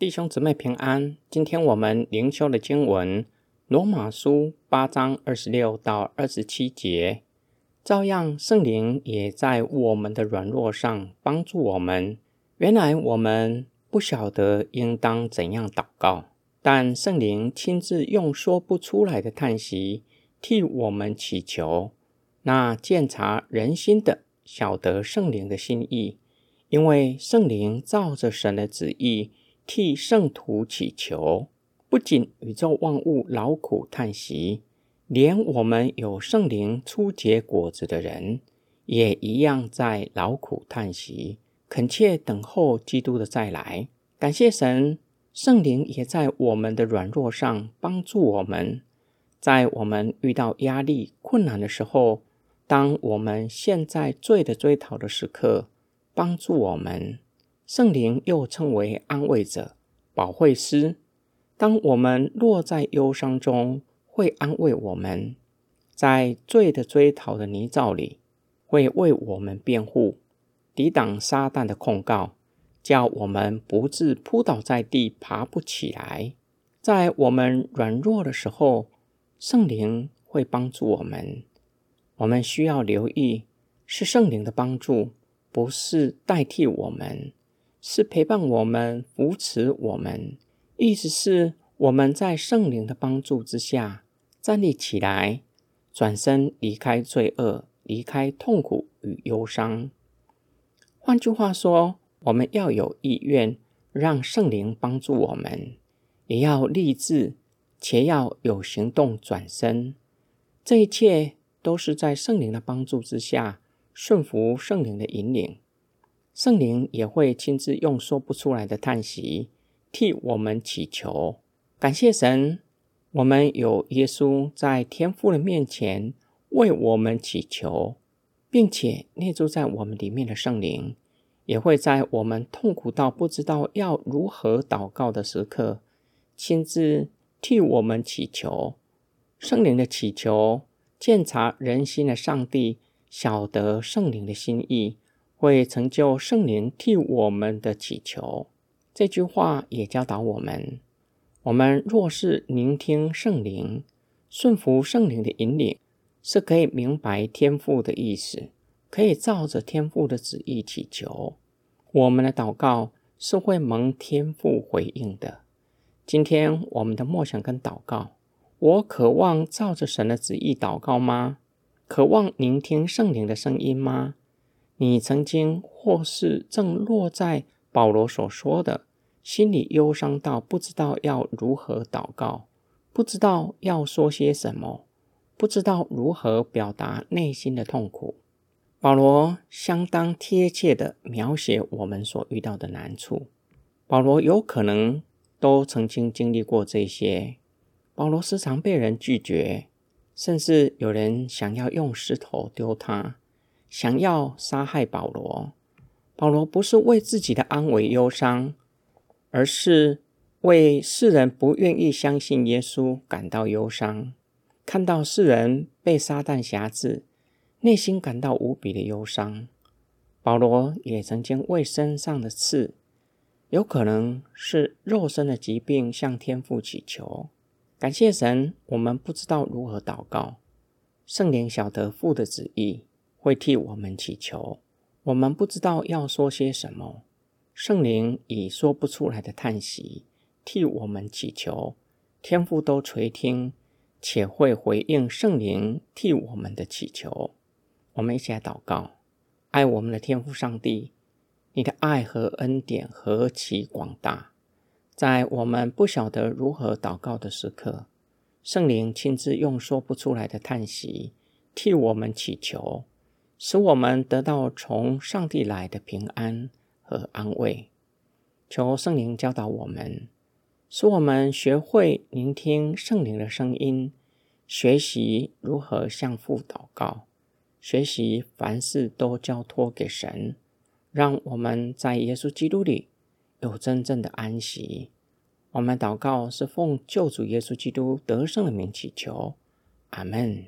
弟兄姊妹平安。今天我们灵修的经文《罗马书》八章二十六到二十七节，照样圣灵也在我们的软弱上帮助我们。原来我们不晓得应当怎样祷告，但圣灵亲自用说不出来的叹息替我们祈求。那鉴察人心的晓得圣灵的心意，因为圣灵照着神的旨意。替圣徒祈求，不仅宇宙万物劳苦叹息，连我们有圣灵初结果子的人，也一样在劳苦叹息，恳切等候基督的再来。感谢神，圣灵也在我们的软弱上帮助我们，在我们遇到压力困难的时候，当我们陷在罪的追讨的时刻，帮助我们。圣灵又称为安慰者、保惠师。当我们落在忧伤中，会安慰我们；在罪的追讨的泥沼里，会为我们辩护，抵挡撒旦的控告，叫我们不致扑倒在地，爬不起来。在我们软弱的时候，圣灵会帮助我们。我们需要留意，是圣灵的帮助，不是代替我们。是陪伴我们、扶持我们，意思是我们在圣灵的帮助之下站立起来，转身离开罪恶，离开痛苦与忧伤。换句话说，我们要有意愿让圣灵帮助我们，也要立志，且要有行动转身。这一切都是在圣灵的帮助之下，顺服圣灵的引领。圣灵也会亲自用说不出来的叹息替我们祈求。感谢神，我们有耶稣在天父的面前为我们祈求，并且内住在我们里面的圣灵，也会在我们痛苦到不知道要如何祷告的时刻，亲自替我们祈求。圣灵的祈求，鉴察人心的上帝晓得圣灵的心意。会成就圣灵替我们的祈求。这句话也教导我们：我们若是聆听圣灵，顺服圣灵的引领，是可以明白天父的意思，可以照着天父的旨意祈求。我们的祷告是会蒙天父回应的。今天我们的默想跟祷告，我渴望照着神的旨意祷告吗？渴望聆听圣灵的声音吗？你曾经或是正落在保罗所说的，心里忧伤到不知道要如何祷告，不知道要说些什么，不知道如何表达内心的痛苦。保罗相当贴切的描写我们所遇到的难处。保罗有可能都曾经经历过这些。保罗时常被人拒绝，甚至有人想要用石头丢他。想要杀害保罗，保罗不是为自己的安危忧伤，而是为世人不愿意相信耶稣感到忧伤。看到世人被撒旦辖制，内心感到无比的忧伤。保罗也曾经为身上的刺，有可能是肉身的疾病，向天父祈求。感谢神，我们不知道如何祷告，圣灵晓得父的旨意。会替我们祈求，我们不知道要说些什么。圣灵以说不出来的叹息替我们祈求，天父都垂听，且会回应圣灵替我们的祈求。我们一起来祷告：爱我们的天父上帝，你的爱和恩典何其广大！在我们不晓得如何祷告的时刻，圣灵亲自用说不出来的叹息替我们祈求。使我们得到从上帝来的平安和安慰。求圣灵教导我们，使我们学会聆听圣灵的声音，学习如何向父祷告，学习凡事都交托给神，让我们在耶稣基督里有真正的安息。我们祷告是奉救主耶稣基督得胜的名祈求，阿门。